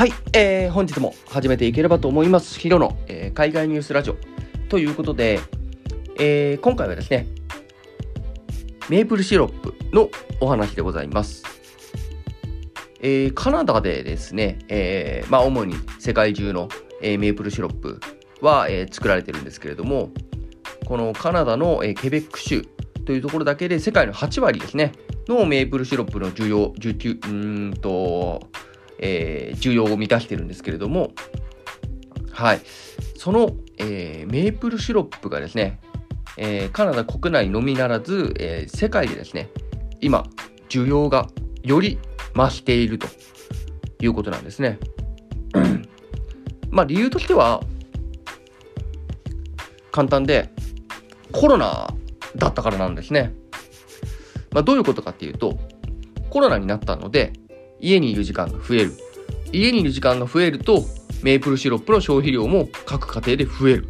はい、えー、本日も始めていければと思います。ヒロの、えー海外ニュースラジオということで、えー今回はですね、メープルシロップのお話でございます。えーカナダでですね、えーまあ、主に世界中の、えーメープルシロップは、え作られてるんですけれども、このカナダの、えケベック州というところだけで世界の8割ですね、のメープルシロップの需要、受給、うーんと、えー需要を満たしてるんですけれども、はい、その、えーメープルシロップがですね、えーカナダ国内のみならず、えー世界でですね、今、需要がより増しているということなんですね。まあ理由としては、簡単で、コロナだったからなんですね。まあどういうことかっていうと、コロナになったので、家にいる時間が増える。家にいる時間が増えると、メープルシロップの消費量も各家庭で増える。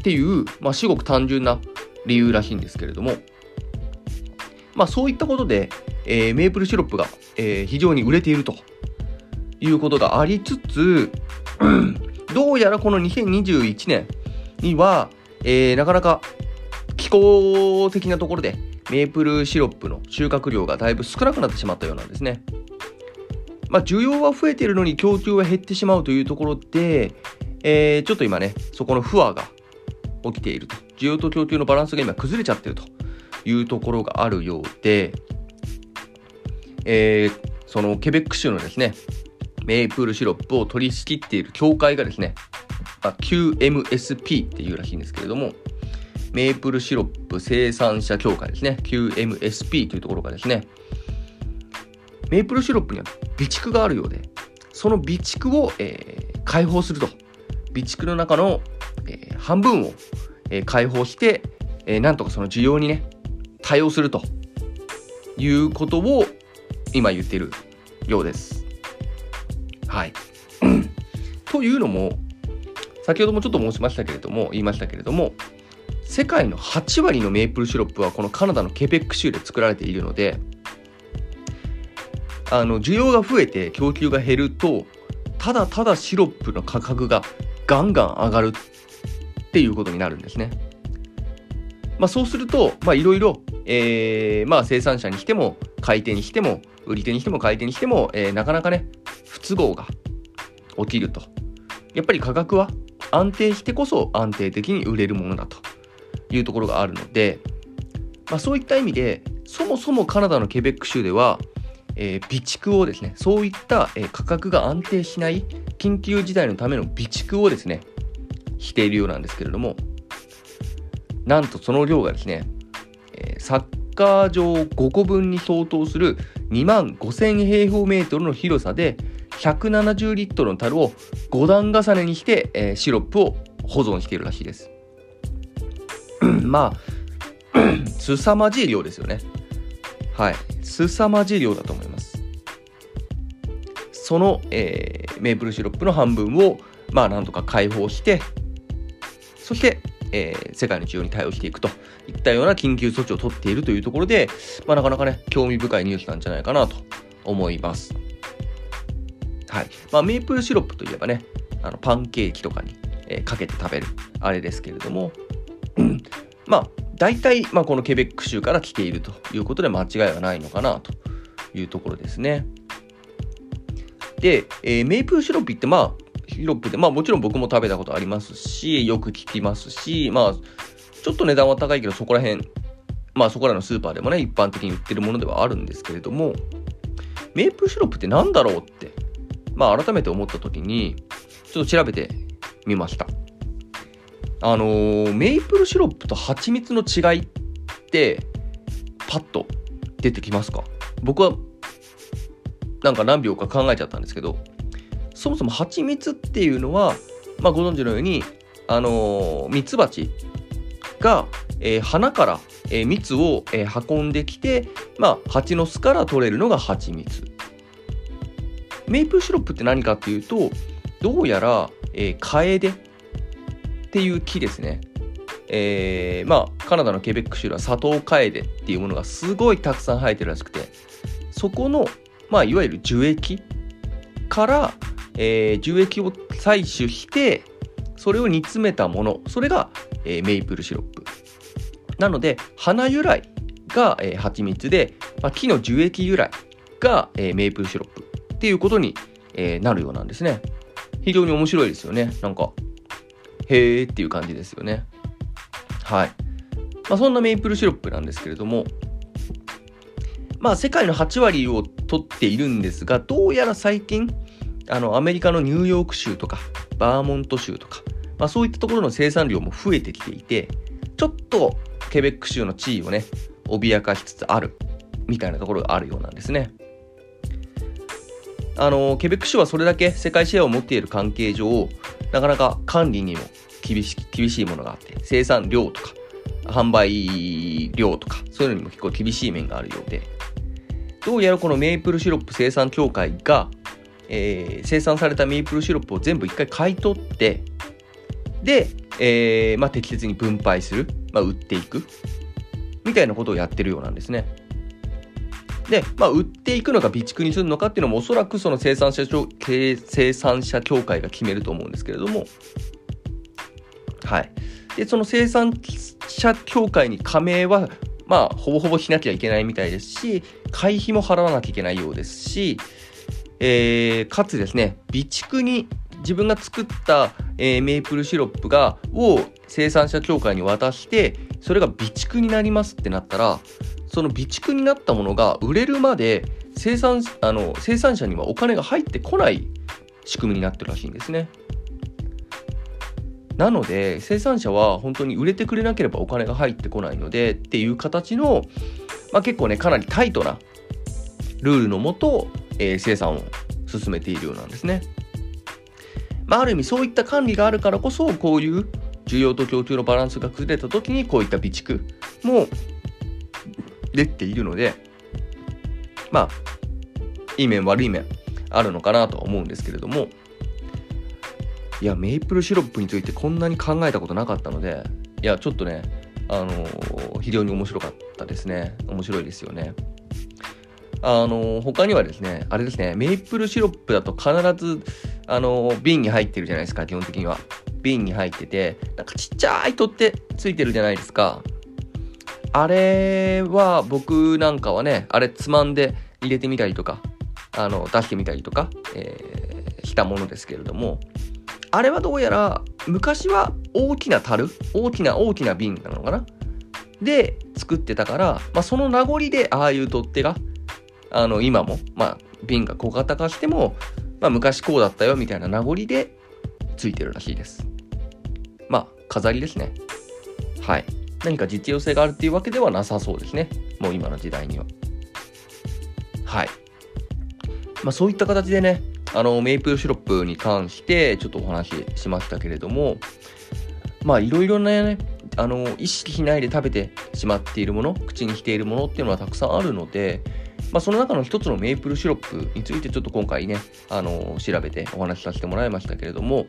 っていう、まあ、至極単純な理由らしいんですけれども、まあ、そういったことで、えーメープルシロップが、えー非常に売れているということがありつつ、どうやらこの2021年には、えーなかなか気候的なところでメープルシロップの収穫量がだいぶ少なくなってしまったようなんですね。まあ、需要は増えているのに供給は減ってしまうというところで、えーちょっと今ね、そこの不和が起きていると。需要と供給のバランスが今崩れちゃってるというところがあるようで、えーそのケベック州のですね、メープルシロップを取り仕切っている協会がですね、まあ QMSP っていうらしいんですけれども、メープルシロップ生産者協会ですね、QMSP というところがですね、メープルシロップには備蓄があるようで、その備蓄を、えー解放すると。備蓄の中の、えー半分を、えー解放して、えーなんとかその需要にね、対応するということを今言っているようです。はい。というのも、先ほどもちょっと申しましたけれども、言いましたけれども、世界の8割のメープルシロップはこのカナダのケベック州で作られているので、あの需要が増えて供給が減るとただただシロップの価格がガンガン上がるっていうことになるんですね。まあ、そうするといろいろ生産者にしても買い手にしても売り手にしても買い手にしても、えーなかなかね不都合が起きるとやっぱり価格は安定してこそ安定的に売れるものだというところがあるので、まあ、そういった意味でそもそもカナダのケベック州ではえー備蓄をですねそういった、えー価格が安定しない緊急事態のための備蓄をですねしているようなんですけれどもなんとその量がですね、えーサッカー場5個分に相当する2万5000平方メートルの広さで170リットルの樽を5段重ねにして、えーシロップを保存しているらしいです。まあ 凄まじい量ですよね。はい、凄まじい量だと思います。その、えーメープルシロップの半分を、まあ、なんとか解放して、そして、えー世界の需要に対応していくといったような緊急措置を取っているというところで、まあ、なかなかね、興味深いニュースなんじゃないかなと思います。はい。まあ、メープルシロップといえばね、あのパンケーキとかに、えーかけて食べる、あれですけれども、まあ、大体、まあ、このケベック州から来ているということで間違いはないのかなというところですね。で、えーメープルシロップってまあシロップでまあもちろん僕も食べたことありますしよく聞きますしまあちょっと値段は高いけどそこら辺まあそこらのスーパーでもね一般的に売ってるものではあるんですけれどもメープルシロップって何だろうってまあ改めて思った時にちょっと調べてみましたあのーメープルシロップと蜂蜜の違いってパッと出てきますか？僕はなんか何秒か考えちゃったんですけどそもそも蜂蜜っていうのは、まあ、ご存知のようにあのミツバチが、えー花から、えー蜜を、えー運んできて、まあ、蜂の巣から取れるのが蜂蜜。メープルシロップって何かっていうとどうやら、えーカエデっていう木ですね。えーまあカナダのケベック州ではサトウカエデっていうものがすごいたくさん生えてるらしくてそこの、まあ、いわゆる樹液から、えー、樹液を採取してそれを煮詰めたものそれが、えー、メイプルシロップ。なので花由来が、えー、蜂蜜で、まあ、木の樹液由来が、えー、メイプルシロップっていうことに、えー、なるようなんですね。非常に面白いですよね。なんかへーっていう感じですよねはい、まあ、そんなメイプルシロップなんですけれどもまあ世界の8割を取っているんですがどうやら最近あの、アメリカのニューヨーク州とか、バーモント州とか、まあそういったところの生産量も増えてきていて、ちょっとケベック州の地位をね、脅かしつつある、みたいなところがあるようなんですね。あの、ケベック州はそれだけ世界シェアを持っている関係上、なかなか管理にも厳し厳しいものがあって、生産量とか、販売量とか、そういうのにも結構厳しい面があるようで、どうやらこのメープルシロップ生産協会がえー、生産されたメープルシロップを全部一回買い取って、で、えー、まあ、適切に分配する、まあ、売っていく、みたいなことをやってるようなんですね。で、まあ、売っていくのか備蓄にするのかっていうのもおそらくその生産者生産者協会が決めると思うんですけれども、はい。で、その生産者協会に加盟は、まあ、ほぼほぼしなきゃいけないみたいですし、会費も払わなきゃいけないようですし、えー、かつですね、備蓄に自分が作った、えー、メープルシロップがを生産者協会に渡してそれが備蓄になりますってなったらその備蓄になったものが売れるまで生産あの生産者にはお金が入ってこない仕組みになってるらしいんですね。なので生産者は本当に売れてくれなければお金が入ってこないのでっていう形の、まあ、結構ねかなりタイトなルールのもとえー、生産を進めているようなんですね。まあ、ある意味そういった管理があるからこそこういう需要と供給のバランスが崩れた時にこういった備蓄もできているのでまあいい面悪い面あるのかなとは思うんですけれどもいやメイプルシロップについてこんなに考えたことなかったのでいやちょっとねあのー、非常に面白かったですね面白いですよね。あの、他にはですね、あれですね、メイプルシロップだと必ず、あの、瓶に入ってるじゃないですか、基本的には。瓶に入ってて、なんかちっちゃい取ってついてるじゃないですか。あれは、僕なんかはね、あれつまんで入れてみたりとか、あの、出してみたりとか、えー、したものですけれども、あれはどうやら、昔は大きな樽大きな大きな瓶なのかな？で作ってたから、まあ、その名残でああいう取っ手があの、今も、まあ、瓶が小型化しても、まあ、昔こうだったよみたいな名残でついてるらしいです。まあ、飾りですね。はい。何か実用性があるっていうわけではなさそうですね。もう今の時代には。はい。まあ、そういった形でね、あの、メイプルシロップに関してちょっとお話ししましたけれども、まあ、いろいろなね、あの、意識しないで食べてしまっているもの、口にしているものっていうのはたくさんあるので、まあ、その中の一つのメープルシロップについてちょっと今回ね、あの調べてお話しさせてもらいましたけれども、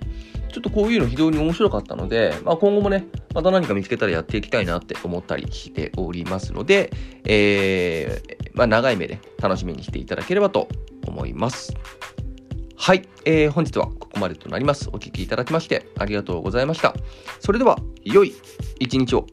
ちょっとこういうの非常に面白かったので、まあ、今後もね、また何か見つけたらやっていきたいなって思ったりしておりますので、えー、まあ、長い目で楽しみにしていただければと思います。はい、えー、本日はここまでとなります。お聴きいただきましてありがとうございました。それでは、良い一日を。